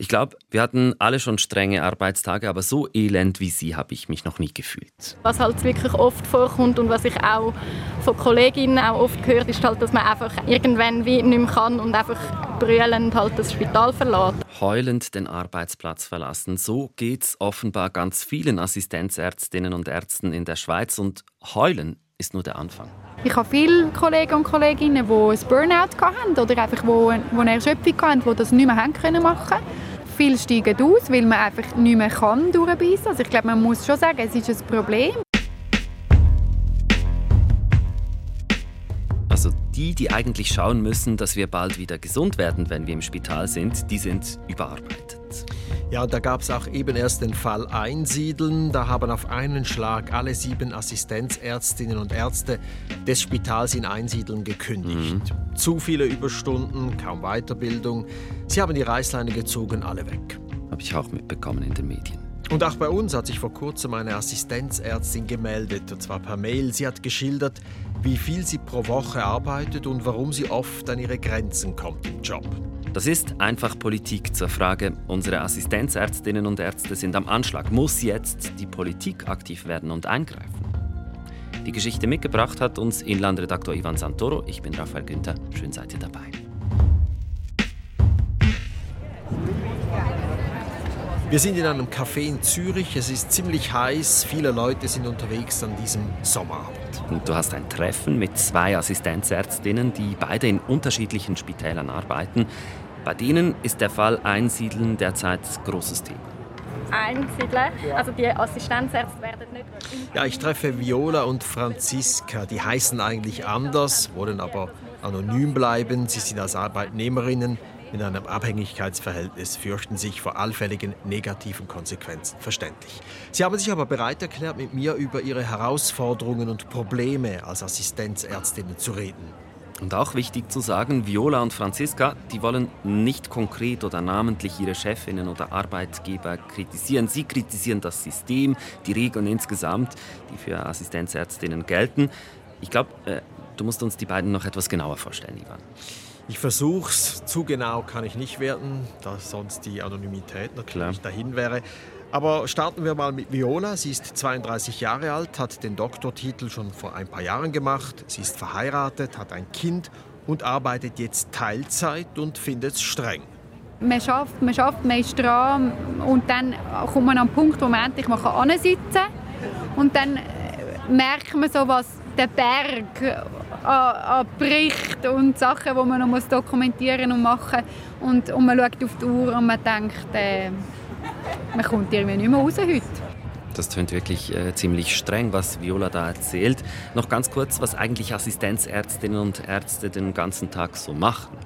Ich glaube, wir hatten alle schon strenge Arbeitstage, aber so elend wie Sie habe ich mich noch nie gefühlt. Was halt wirklich oft vorkommt und was ich auch von Kolleginnen auch oft gehört, ist halt, dass man einfach irgendwann wie nicht mehr kann und einfach brüllend halt das Spital verlässt. Heulend den Arbeitsplatz verlassen. So geht es offenbar ganz vielen Assistenzärztinnen und Ärzten in der Schweiz und heulen ist nur der Anfang. Ich habe viele Kollegen und Kolleginnen, die ein Burnout hatten oder einfach wo, wo eine Erschöpfung hatten, die das nicht mehr haben können machen Viele steigen aus, weil man einfach nicht mehr kann durchbeissen. Also ich glaube, man muss schon sagen, es ist ein Problem. Also die, die eigentlich schauen müssen, dass wir bald wieder gesund werden, wenn wir im Spital sind, die sind überarbeitet. Ja, da gab es auch eben erst den Fall Einsiedeln. Da haben auf einen Schlag alle sieben Assistenzärztinnen und Ärzte des Spitals in Einsiedeln gekündigt. Mhm. Zu viele Überstunden, kaum Weiterbildung. Sie haben die Reißleine gezogen, alle weg. Habe ich auch mitbekommen in den Medien. Und auch bei uns hat sich vor kurzem eine Assistenzärztin gemeldet, und zwar per Mail. Sie hat geschildert, wie viel sie pro Woche arbeitet und warum sie oft an ihre Grenzen kommt im Job. Das ist einfach Politik zur Frage, unsere Assistenzärztinnen und Ärzte sind am Anschlag. Muss jetzt die Politik aktiv werden und eingreifen? Die Geschichte mitgebracht hat uns Inlandredaktor Ivan Santoro. Ich bin Raphael Günther. Schön seid ihr dabei. Wir sind in einem Café in Zürich. Es ist ziemlich heiß. Viele Leute sind unterwegs an diesem Sommerabend. Und du hast ein Treffen mit zwei Assistenzärztinnen, die beide in unterschiedlichen Spitälern arbeiten. Bei denen ist der Fall Einsiedeln derzeit großes Thema. Einsiedeln? Also die Assistenzärzte werden nicht... Ja, ich treffe Viola und Franziska. Die heißen eigentlich anders, wollen aber anonym bleiben. Sie sind als Arbeitnehmerinnen in einem Abhängigkeitsverhältnis fürchten sich vor allfälligen negativen Konsequenzen. Verständlich. Sie haben sich aber bereit erklärt, mit mir über ihre Herausforderungen und Probleme als Assistenzärztinnen zu reden. Und auch wichtig zu sagen, Viola und Franziska, die wollen nicht konkret oder namentlich ihre Chefinnen oder Arbeitgeber kritisieren. Sie kritisieren das System, die Regeln insgesamt, die für Assistenzärztinnen gelten. Ich glaube, äh, du musst uns die beiden noch etwas genauer vorstellen, Ivan. Ich versuch's. Zu genau kann ich nicht werden, da sonst die Anonymität natürlich Klar. dahin wäre. Aber starten wir mal mit Viola. Sie ist 32 Jahre alt, hat den Doktortitel schon vor ein paar Jahren gemacht. Sie ist verheiratet, hat ein Kind und arbeitet jetzt Teilzeit und findet es streng. Man schafft, man schafft, man ist dran und dann kommt man an den Punkt, wo man endlich mal sitzen kann. Und dann merkt man so, was der Berg an Berichten und Sachen, die man noch dokumentieren und machen muss. Und, und man schaut auf die Uhr und man denkt, äh, man kommt irgendwie nicht mehr raus heute. Das klingt wirklich äh, ziemlich streng, was Viola da erzählt. Noch ganz kurz, was eigentlich Assistenzärztinnen und Ärzte den ganzen Tag so machen.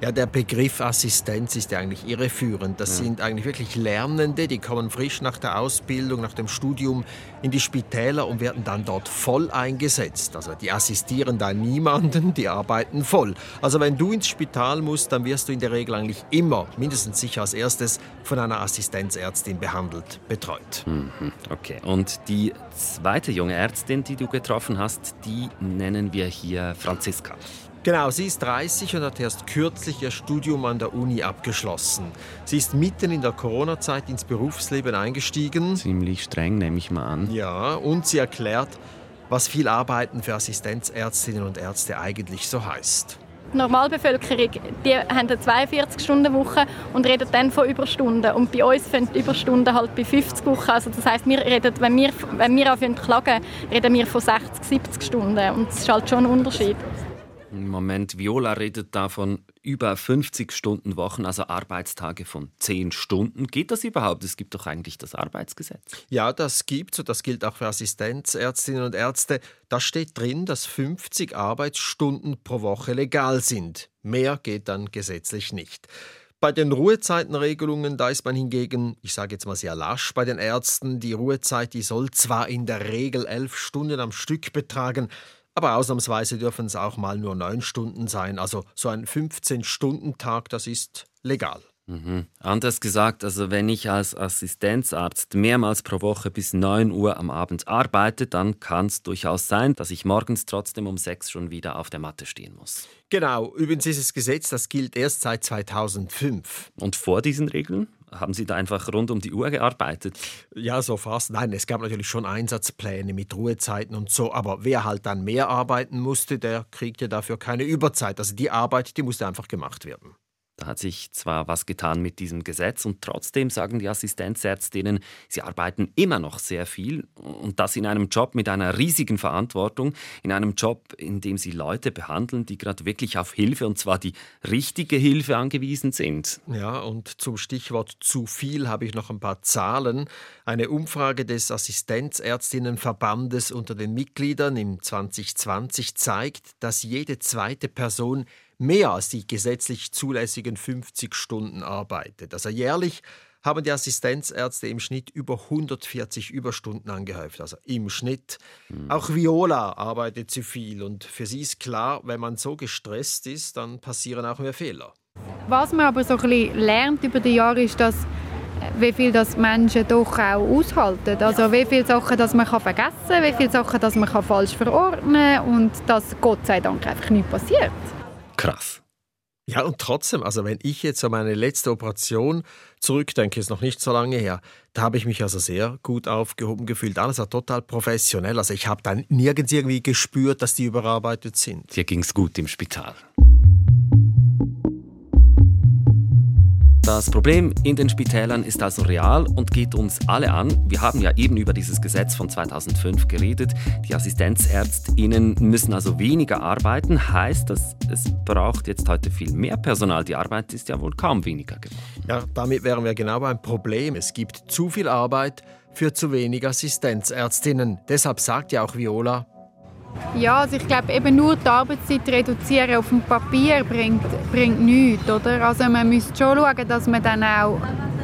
Ja, der Begriff Assistenz ist ja eigentlich irreführend. Das ja. sind eigentlich wirklich Lernende, die kommen frisch nach der Ausbildung, nach dem Studium in die Spitäler und werden dann dort voll eingesetzt. Also die assistieren da niemanden, die arbeiten voll. Also wenn du ins Spital musst, dann wirst du in der Regel eigentlich immer, mindestens sicher als erstes, von einer Assistenzärztin behandelt, betreut. Mhm, okay. Und die zweite junge Ärztin, die du getroffen hast, die nennen wir hier Franziska. Genau, sie ist 30 und hat erst kürzlich ihr Studium an der Uni abgeschlossen. Sie ist mitten in der Corona-Zeit ins Berufsleben eingestiegen. Ziemlich streng, nehme ich mal an. Ja, und sie erklärt, was viel Arbeiten für Assistenzärztinnen und Ärzte eigentlich so heißt. Die Normalbevölkerung die haben eine 42-Stunden-Woche und reden dann von Überstunden. Und bei uns fängt die Überstunden halt bei 50 Wochen. Also das heisst, wir reden, wenn wir, wenn wir anfangen klagen, reden wir von 60, 70 Stunden. Und das ist halt schon ein Unterschied. Im Moment, Viola redet da von über 50 Stunden Wochen, also Arbeitstage von 10 Stunden. Geht das überhaupt? Es gibt doch eigentlich das Arbeitsgesetz. Ja, das gibt und das gilt auch für Assistenzärztinnen und Ärzte. Da steht drin, dass 50 Arbeitsstunden pro Woche legal sind. Mehr geht dann gesetzlich nicht. Bei den Ruhezeitenregelungen, da ist man hingegen, ich sage jetzt mal sehr lasch bei den Ärzten. Die Ruhezeit, die soll zwar in der Regel elf Stunden am Stück betragen, aber ausnahmsweise dürfen es auch mal nur neun Stunden sein. Also so ein 15-Stunden-Tag, das ist legal. Mhm. Anders gesagt, also wenn ich als Assistenzarzt mehrmals pro Woche bis 9 Uhr am Abend arbeite, dann kann es durchaus sein, dass ich morgens trotzdem um 6 schon wieder auf der Matte stehen muss. Genau, übrigens ist das Gesetz, das gilt erst seit 2005. Und vor diesen Regeln? Haben Sie da einfach rund um die Uhr gearbeitet? Ja, so fast. Nein, es gab natürlich schon Einsatzpläne mit Ruhezeiten und so, aber wer halt dann mehr arbeiten musste, der kriegte dafür keine Überzeit. Also die Arbeit, die musste einfach gemacht werden. Da hat sich zwar was getan mit diesem Gesetz und trotzdem sagen die Assistenzärztinnen, sie arbeiten immer noch sehr viel und das in einem Job mit einer riesigen Verantwortung, in einem Job, in dem sie Leute behandeln, die gerade wirklich auf Hilfe und zwar die richtige Hilfe angewiesen sind. Ja, und zum Stichwort zu viel habe ich noch ein paar Zahlen. Eine Umfrage des Assistenzärztinnenverbandes unter den Mitgliedern im 2020 zeigt, dass jede zweite Person mehr als die gesetzlich zulässigen 50 Stunden arbeitet. Also jährlich haben die Assistenzärzte im Schnitt über 140 Überstunden angehäuft. Also im Schnitt. Mhm. Auch Viola arbeitet zu viel und für sie ist klar, wenn man so gestresst ist, dann passieren auch mehr Fehler. Was man aber so ein bisschen lernt über die Jahre ist, dass wie viel das Menschen doch auch aushalten. Also wie viele Sachen dass man kann vergessen kann, wie viele Sachen dass man kann falsch verordnen kann und dass Gott sei Dank einfach nichts passiert. Krass. Ja, und trotzdem, also wenn ich jetzt an meine letzte Operation zurückdenke, ist noch nicht so lange her, da habe ich mich also sehr gut aufgehoben gefühlt. Alles war total professionell. Also ich habe dann nirgends irgendwie gespürt, dass die überarbeitet sind. Dir ging es gut im Spital. Das Problem in den Spitälern ist also real und geht uns alle an. Wir haben ja eben über dieses Gesetz von 2005 geredet. Die Assistenzärztinnen müssen also weniger arbeiten. Heißt das, es braucht jetzt heute viel mehr Personal. Die Arbeit ist ja wohl kaum weniger geworden. Ja, damit wären wir genau beim Problem. Es gibt zu viel Arbeit für zu wenig Assistenzärztinnen. Deshalb sagt ja auch Viola, ja, also ich glaube, eben nur die Arbeitszeit reduzieren auf dem Papier bringt, bringt nichts. Oder? Also man müsste schon schauen, dass man dann auch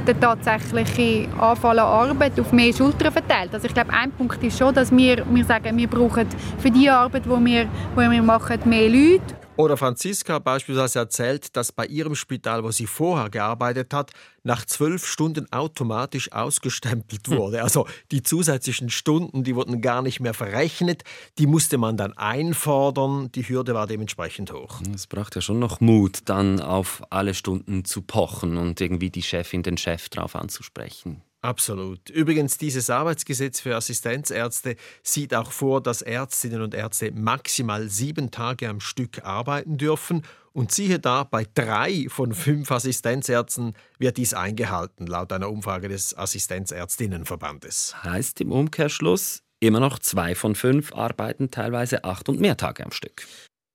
die tatsächliche Anfall an Arbeit auf mehr Schultern verteilt. Also ich glaube, ein Punkt ist schon, dass wir, wir sagen, wir brauchen für die Arbeit, die wir, die wir machen, mehr Leute. Oder Franziska beispielsweise erzählt, dass bei ihrem Spital, wo sie vorher gearbeitet hat, nach zwölf Stunden automatisch ausgestempelt hm. wurde. Also die zusätzlichen Stunden, die wurden gar nicht mehr verrechnet, die musste man dann einfordern. Die Hürde war dementsprechend hoch. Es braucht ja schon noch Mut, dann auf alle Stunden zu pochen und irgendwie die Chefin, den Chef drauf anzusprechen. Absolut. Übrigens, dieses Arbeitsgesetz für Assistenzärzte sieht auch vor, dass Ärztinnen und Ärzte maximal sieben Tage am Stück arbeiten dürfen. Und siehe da, bei drei von fünf Assistenzärzten wird dies eingehalten, laut einer Umfrage des Assistenzärztinnenverbandes. Heißt im Umkehrschluss, immer noch zwei von fünf arbeiten teilweise acht und mehr Tage am Stück.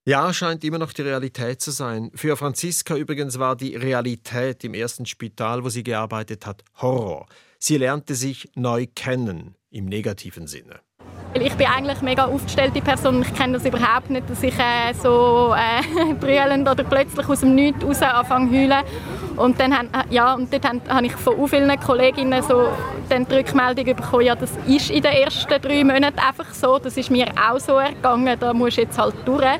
Ja, scheint immer noch die Realität zu sein. Für Franziska übrigens war die Realität im ersten Spital, wo sie gearbeitet hat, Horror. Sie lernte sich neu kennen, im negativen Sinne. Ich bin eigentlich eine mega aufgestellte Person. Ich kenne das überhaupt nicht, dass ich äh, so äh, brüllend oder plötzlich aus dem Nichts raus anfange zu heulen. Und dann haben, ja, und dort habe ich von vielen Kolleginnen so dann die Rückmeldung bekommen, ja, das ist in den ersten drei Monaten einfach so. Das ist mir auch so ergangen, da muss jetzt halt durch.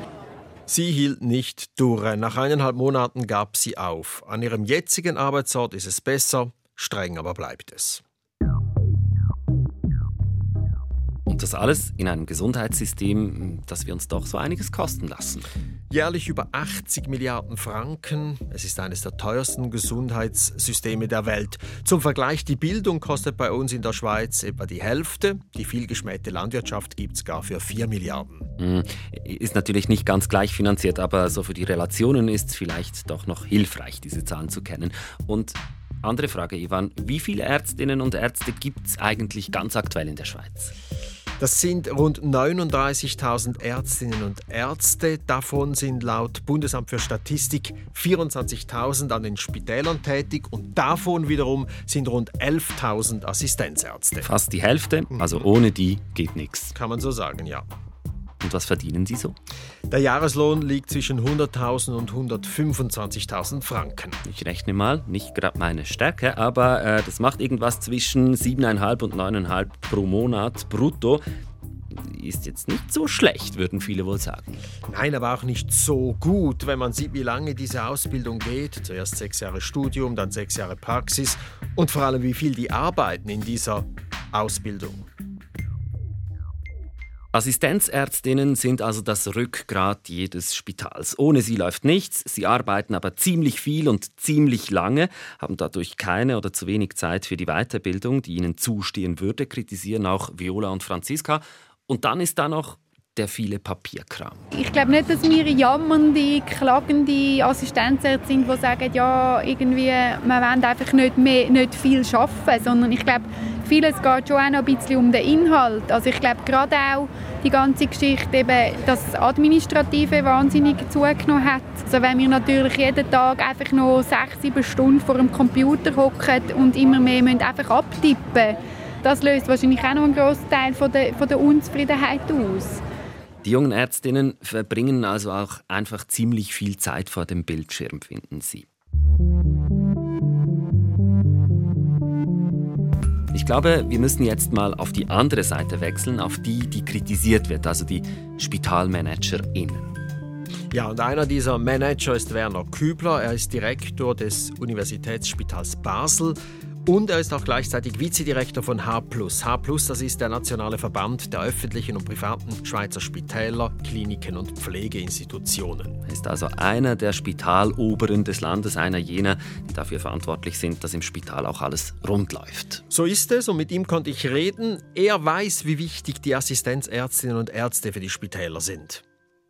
Sie hielt nicht durch. Nach eineinhalb Monaten gab sie auf. An ihrem jetzigen Arbeitsort ist es besser, streng aber bleibt es. Und das alles in einem Gesundheitssystem, das wir uns doch so einiges kosten lassen. Jährlich über 80 Milliarden Franken. Es ist eines der teuersten Gesundheitssysteme der Welt. Zum Vergleich, die Bildung kostet bei uns in der Schweiz etwa die Hälfte. Die vielgeschmähte Landwirtschaft gibt es gar für 4 Milliarden. Hm, ist natürlich nicht ganz gleich finanziert, aber so für die Relationen ist es vielleicht doch noch hilfreich, diese Zahlen zu kennen. Und andere Frage, Ivan. Wie viele Ärztinnen und Ärzte gibt es eigentlich ganz aktuell in der Schweiz? Das sind rund 39.000 Ärztinnen und Ärzte. Davon sind laut Bundesamt für Statistik 24.000 an den Spitälern tätig und davon wiederum sind rund 11.000 Assistenzärzte. Fast die Hälfte, also ohne die geht nichts. Kann man so sagen, ja. Und was verdienen Sie so? Der Jahreslohn liegt zwischen 100.000 und 125.000 Franken. Ich rechne mal, nicht gerade meine Stärke, aber äh, das macht irgendwas zwischen 7,5 und 9,5 pro Monat brutto. ist jetzt nicht so schlecht, würden viele wohl sagen. Nein, aber auch nicht so gut, wenn man sieht, wie lange diese Ausbildung geht. Zuerst sechs Jahre Studium, dann sechs Jahre Praxis und vor allem, wie viel die arbeiten in dieser Ausbildung. Assistenzärztinnen sind also das Rückgrat jedes Spitals. Ohne sie läuft nichts, sie arbeiten aber ziemlich viel und ziemlich lange, haben dadurch keine oder zu wenig Zeit für die Weiterbildung, die ihnen zustehen würde, kritisieren auch Viola und Franziska. Und dann ist da noch der viele Papierkram. Ich glaube nicht, dass wir jammernde, klagende Assistenzärzte sind, die sagen, ja, irgendwie, wir wollen einfach nicht, mehr, nicht viel arbeiten, sondern ich glaube, vieles geht schon auch noch ein bisschen um den Inhalt. Also ich glaube gerade auch die ganze Geschichte, eben, dass das Administrative wahnsinnig zugenommen hat. Also wenn wir natürlich jeden Tag einfach noch sechs, sieben Stunden vor dem Computer hocken und immer mehr müssen einfach abtippen das löst wahrscheinlich auch noch einen grossen Teil von der, von der Unzufriedenheit aus. Die jungen Ärztinnen verbringen also auch einfach ziemlich viel Zeit vor dem Bildschirm, finden sie. Ich glaube, wir müssen jetzt mal auf die andere Seite wechseln, auf die, die kritisiert wird, also die SpitalmanagerInnen. Ja, und einer dieser Manager ist Werner Kübler. Er ist Direktor des Universitätsspitals Basel und er ist auch gleichzeitig Vizedirektor von H+. H+, das ist der nationale Verband der öffentlichen und privaten Schweizer Spitäler, Kliniken und Pflegeinstitutionen. Er ist also einer der Spitaloberen des Landes, einer jener, die dafür verantwortlich sind, dass im Spital auch alles rund läuft. So ist es und mit ihm konnte ich reden. Er weiß, wie wichtig die Assistenzärztinnen und Ärzte für die Spitäler sind.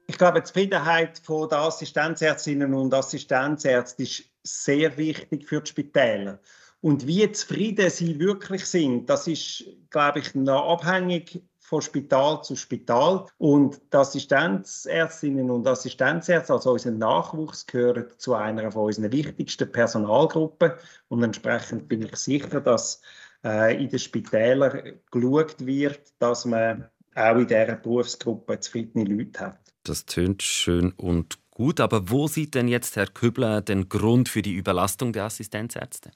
Ich glaube, die Zufriedenheit der Assistenzärztinnen und Assistenzärzte ist sehr wichtig für die Spitäler. Und wie zufrieden sie wirklich sind, das ist, glaube ich, noch abhängig von Spital zu Spital. Und die Assistenzärztinnen und Assistenzärzte, also unser Nachwuchs, gehören zu einer von unseren wichtigsten Personalgruppen. Und entsprechend bin ich sicher, dass äh, in den Spitälern geschaut wird, dass man auch in dieser Berufsgruppe zufriedene Leute hat. Das tönt schön und gut, aber wo sieht denn jetzt Herr Kübler den Grund für die Überlastung der Assistenzärzte?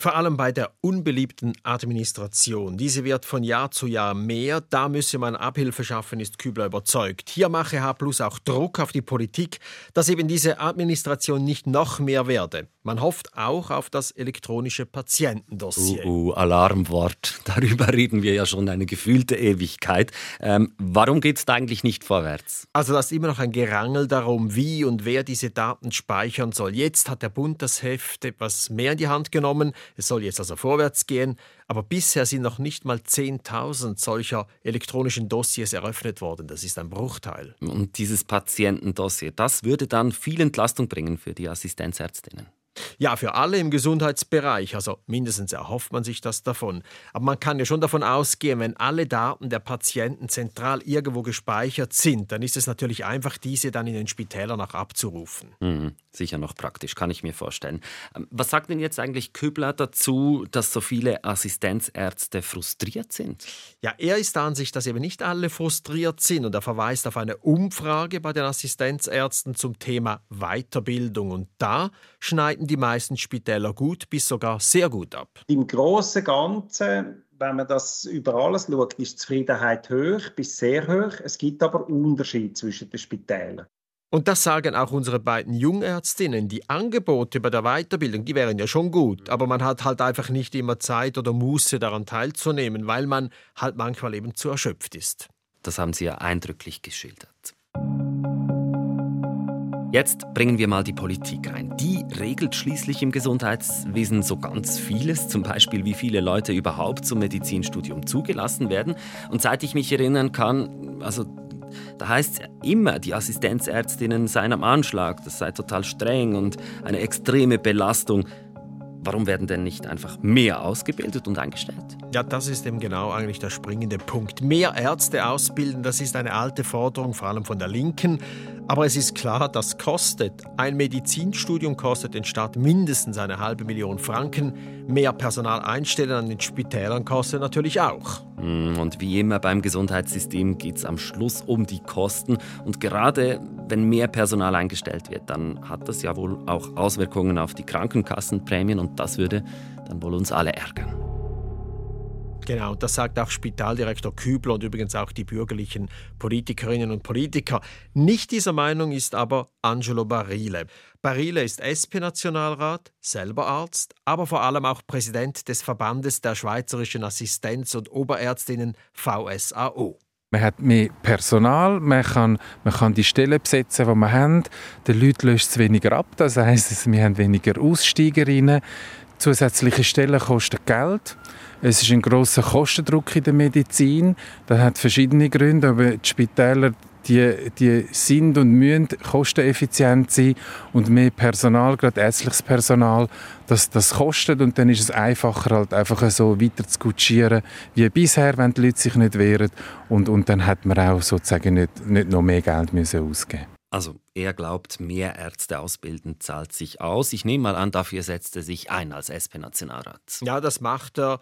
Vor allem bei der unbeliebten Administration. Diese wird von Jahr zu Jahr mehr. Da müsse man Abhilfe schaffen, ist Kübler überzeugt. Hier mache H auch Druck auf die Politik, dass eben diese Administration nicht noch mehr werde. Man hofft auch auf das elektronische Patientendossier. Uh, uh, Alarmwort. Darüber reden wir ja schon eine gefühlte Ewigkeit. Ähm, warum geht es da eigentlich nicht vorwärts? Also, da ist immer noch ein Gerangel darum, wie und wer diese Daten speichern soll. Jetzt hat der Bund das Heft etwas mehr in die Hand genommen. Es soll jetzt also vorwärts gehen, aber bisher sind noch nicht mal 10.000 solcher elektronischen Dossiers eröffnet worden. Das ist ein Bruchteil. Und dieses Patientendossier, das würde dann viel Entlastung bringen für die Assistenzärztinnen. Ja, für alle im Gesundheitsbereich, also mindestens erhofft man sich das davon. Aber man kann ja schon davon ausgehen, wenn alle Daten der Patienten zentral irgendwo gespeichert sind, dann ist es natürlich einfach, diese dann in den Spitälern auch abzurufen. Mhm, sicher noch praktisch, kann ich mir vorstellen. Ähm, was sagt denn jetzt eigentlich Köbler dazu, dass so viele Assistenzärzte frustriert sind? Ja, er ist der Ansicht, dass eben nicht alle frustriert sind und er verweist auf eine Umfrage bei den Assistenzärzten zum Thema Weiterbildung. Und da schneiden die meisten Spitäler gut bis sogar sehr gut ab. Im Großen und Ganzen wenn man das über alles schaut, ist die Zufriedenheit hoch bis sehr hoch. Es gibt aber Unterschiede zwischen den Spitälern. Und das sagen auch unsere beiden Jungärztinnen. Die Angebote bei der Weiterbildung, die wären ja schon gut, aber man hat halt einfach nicht immer Zeit oder Muße daran teilzunehmen, weil man halt manchmal eben zu erschöpft ist. Das haben Sie ja eindrücklich geschildert. Jetzt bringen wir mal die Politik rein. Die regelt schließlich im Gesundheitswesen so ganz vieles, zum Beispiel wie viele Leute überhaupt zum Medizinstudium zugelassen werden. Und seit ich mich erinnern kann, also da heißt es immer, die Assistenzärztinnen seien am Anschlag, das sei total streng und eine extreme Belastung. Warum werden denn nicht einfach mehr ausgebildet und eingestellt? Ja, das ist eben genau eigentlich der springende Punkt. Mehr Ärzte ausbilden, das ist eine alte Forderung, vor allem von der Linken. Aber es ist klar, das kostet. Ein Medizinstudium kostet den Staat mindestens eine halbe Million Franken. Mehr Personal einstellen an den Spitälern kostet natürlich auch. Hm, und wie immer beim Gesundheitssystem geht es am Schluss um die Kosten. Und gerade wenn mehr Personal eingestellt wird, dann hat das ja wohl auch Auswirkungen auf die Krankenkassenprämien und das würde dann wohl uns alle ärgern. Genau, das sagt auch Spitaldirektor Kübler und übrigens auch die bürgerlichen Politikerinnen und Politiker. Nicht dieser Meinung ist aber Angelo Barile. Barile ist SP-Nationalrat, selber Arzt, aber vor allem auch Präsident des Verbandes der Schweizerischen Assistenz- und Oberärztinnen VSAO. Man hat mehr Personal, man kann, man kann die Stellen besetzen, die man hat. Den Leuten löst es weniger ab, das heisst, wir haben weniger Aussteigerinnen. Zusätzliche Stellen kosten Geld. Es ist ein großer Kostendruck in der Medizin. Das hat verschiedene Gründe, aber die Spitäler die, die sind und müssen kosteneffizient sein und mehr Personal, gerade ärztliches Personal, das, das kostet und dann ist es einfacher, halt einfach so weiter zu kutschieren wie bisher, wenn die Leute sich nicht wehren und, und dann hat man auch sozusagen nicht, nicht noch mehr Geld müssen ausgeben also er glaubt, mehr Ärzte ausbilden zahlt sich aus. Ich nehme mal an, dafür setzt er sich ein als SP-Nationalrat. Ja, das macht er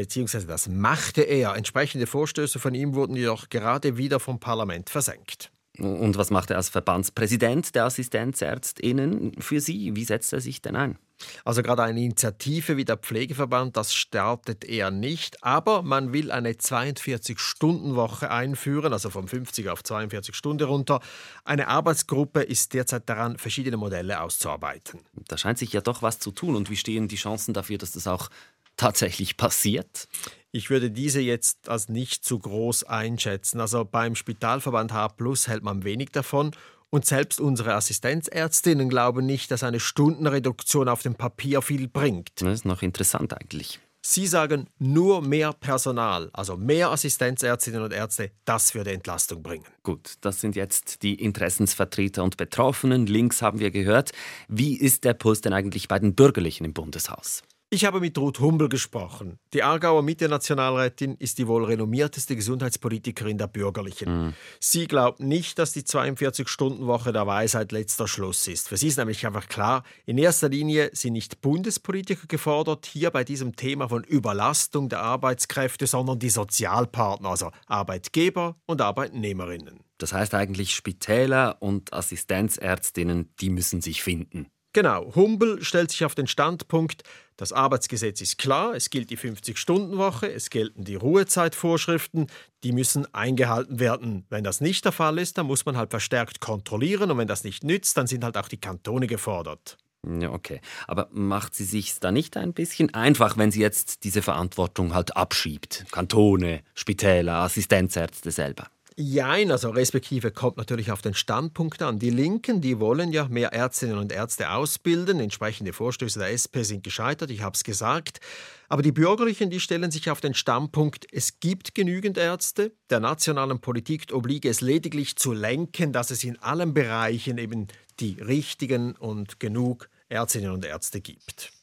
beziehungsweise das machte er. Entsprechende Vorstöße von ihm wurden jedoch gerade wieder vom Parlament versenkt. Und was macht er als Verbandspräsident der Assistenzärztinnen für Sie? Wie setzt er sich denn ein? Also gerade eine Initiative wie der Pflegeverband, das startet er nicht, aber man will eine 42-Stunden-Woche einführen, also von 50 auf 42 Stunden runter. Eine Arbeitsgruppe ist derzeit daran, verschiedene Modelle auszuarbeiten. Da scheint sich ja doch was zu tun. Und wie stehen die Chancen dafür, dass das auch tatsächlich passiert? Ich würde diese jetzt als nicht zu groß einschätzen. Also beim Spitalverband H Plus hält man wenig davon. Und selbst unsere Assistenzärztinnen glauben nicht, dass eine Stundenreduktion auf dem Papier viel bringt. Das ist noch interessant eigentlich. Sie sagen, nur mehr Personal, also mehr Assistenzärztinnen und Ärzte, das würde Entlastung bringen. Gut, das sind jetzt die Interessensvertreter und Betroffenen. Links haben wir gehört. Wie ist der Puls denn eigentlich bei den Bürgerlichen im Bundeshaus? Ich habe mit Ruth Humbel gesprochen. Die Aargauer Mitte-Nationalrätin ist die wohl renommierteste Gesundheitspolitikerin der Bürgerlichen. Mhm. Sie glaubt nicht, dass die 42-Stunden-Woche der Weisheit letzter Schluss ist. Für sie ist nämlich einfach klar, in erster Linie sind nicht Bundespolitiker gefordert, hier bei diesem Thema von Überlastung der Arbeitskräfte, sondern die Sozialpartner, also Arbeitgeber und Arbeitnehmerinnen. Das heißt eigentlich Spitäler und Assistenzärztinnen, die müssen sich finden. Genau, Humbel stellt sich auf den Standpunkt, das Arbeitsgesetz ist klar, es gilt die 50-Stunden-Woche, es gelten die Ruhezeitvorschriften, die müssen eingehalten werden. Wenn das nicht der Fall ist, dann muss man halt verstärkt kontrollieren und wenn das nicht nützt, dann sind halt auch die Kantone gefordert. Ja, okay. Aber macht sie sich da nicht ein bisschen einfach, wenn sie jetzt diese Verantwortung halt abschiebt? Kantone, Spitäler, Assistenzärzte selber. Jein, also respektive kommt natürlich auf den Standpunkt an. Die Linken, die wollen ja mehr Ärztinnen und Ärzte ausbilden. Entsprechende Vorstöße der SP sind gescheitert, ich habe es gesagt. Aber die Bürgerlichen, die stellen sich auf den Standpunkt, es gibt genügend Ärzte. Der nationalen Politik obliege es lediglich zu lenken, dass es in allen Bereichen eben die richtigen und genug Ärztinnen und Ärzte gibt.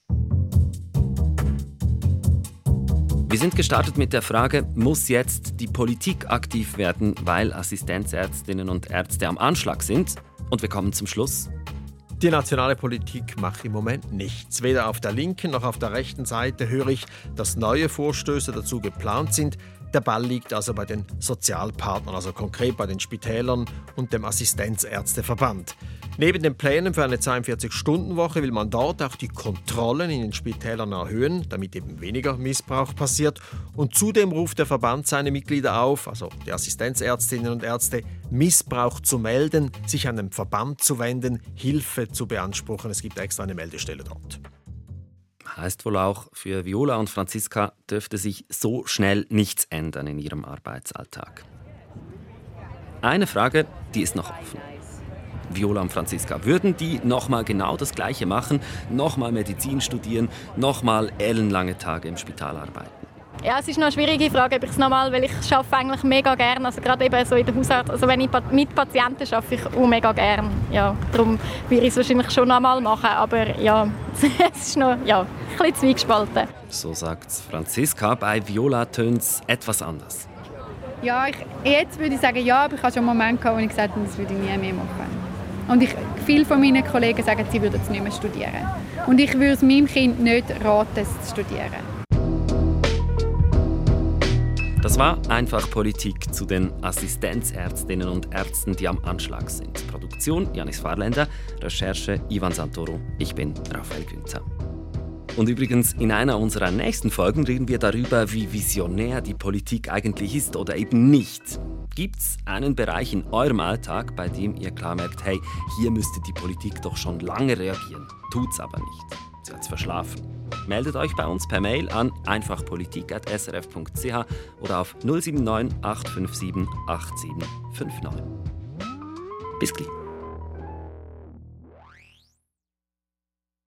Wir sind gestartet mit der Frage, muss jetzt die Politik aktiv werden, weil Assistenzärztinnen und Ärzte am Anschlag sind? Und wir kommen zum Schluss. Die nationale Politik macht im Moment nichts. Weder auf der linken noch auf der rechten Seite höre ich, dass neue Vorstöße dazu geplant sind. Der Ball liegt also bei den Sozialpartnern, also konkret bei den Spitälern und dem Assistenzärzteverband. Neben den Plänen für eine 42-Stunden-Woche will man dort auch die Kontrollen in den Spitälern erhöhen, damit eben weniger Missbrauch passiert. Und zudem ruft der Verband seine Mitglieder auf, also die Assistenzärztinnen und Ärzte, Missbrauch zu melden, sich an den Verband zu wenden, Hilfe zu beanspruchen. Es gibt extra eine Meldestelle dort. Heißt wohl auch, für Viola und Franziska dürfte sich so schnell nichts ändern in ihrem Arbeitsalltag. Eine Frage, die ist noch offen. Viola und Franziska, würden die nochmal genau das Gleiche machen, nochmal Medizin studieren, nochmal ellenlange Tage im Spital arbeiten? Ja, es ist noch eine schwierige Frage, ob ich es nochmal, weil ich arbeite eigentlich mega gerne, also gerade eben so in der Hausarzt, also wenn ich mit Patienten arbeite, ich auch mega gerne. Ja, darum würde ich es wahrscheinlich schon nochmal machen, aber ja, es ist noch ja, ein bisschen zwiegespalten. So sagt Franziska, bei Viola tönt es etwas anders. Ja, ich, jetzt würde ich sagen ja, aber ich habe schon einen Moment gehabt, wo ich gesagt habe, das würde ich nie mehr machen. Und ich, viele von meinen Kollegen sagen, sie würden es nicht mehr studieren. Und ich würde es meinem Kind nicht raten, es zu studieren. Das war einfach Politik zu den Assistenzärztinnen und Ärzten, die am Anschlag sind. Produktion Janis Fahrländer, Recherche Ivan Santoro. Ich bin Raphael Günther. Und übrigens, in einer unserer nächsten Folgen reden wir darüber, wie visionär die Politik eigentlich ist oder eben nicht. Gibt es einen Bereich in eurem Alltag, bei dem ihr klar merkt, hey, hier müsste die Politik doch schon lange reagieren, tut's aber nicht. Sie hat's verschlafen. Meldet euch bei uns per Mail an einfachpolitik.srf.ch oder auf 079 857 8759. Bis gleich.